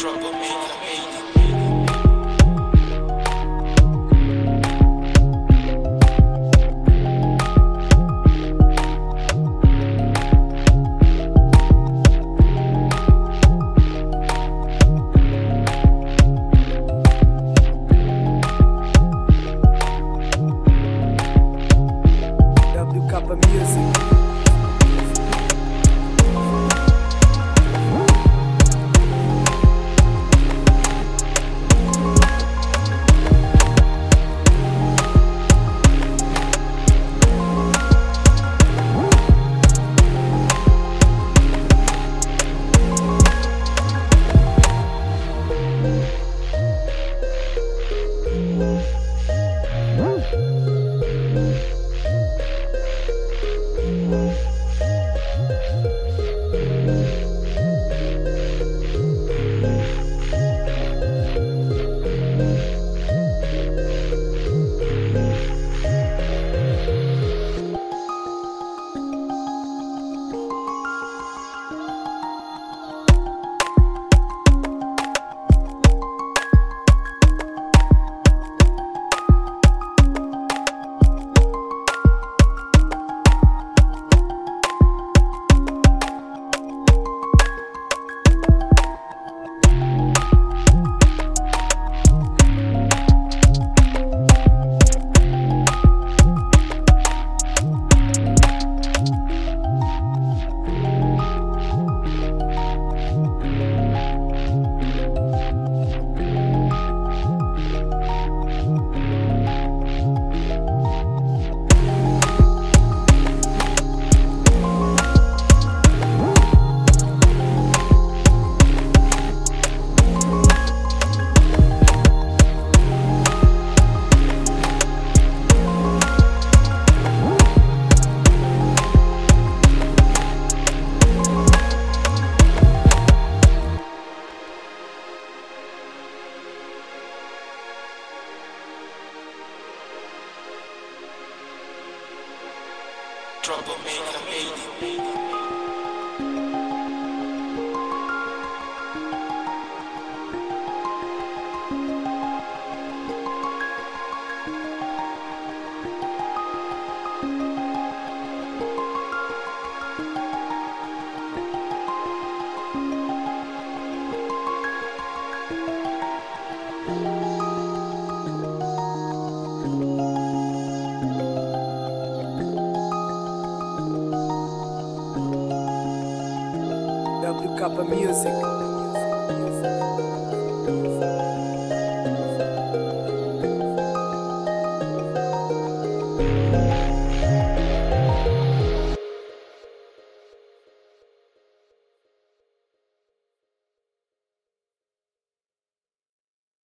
troublemaker. Troublemaker made W Kappa Music.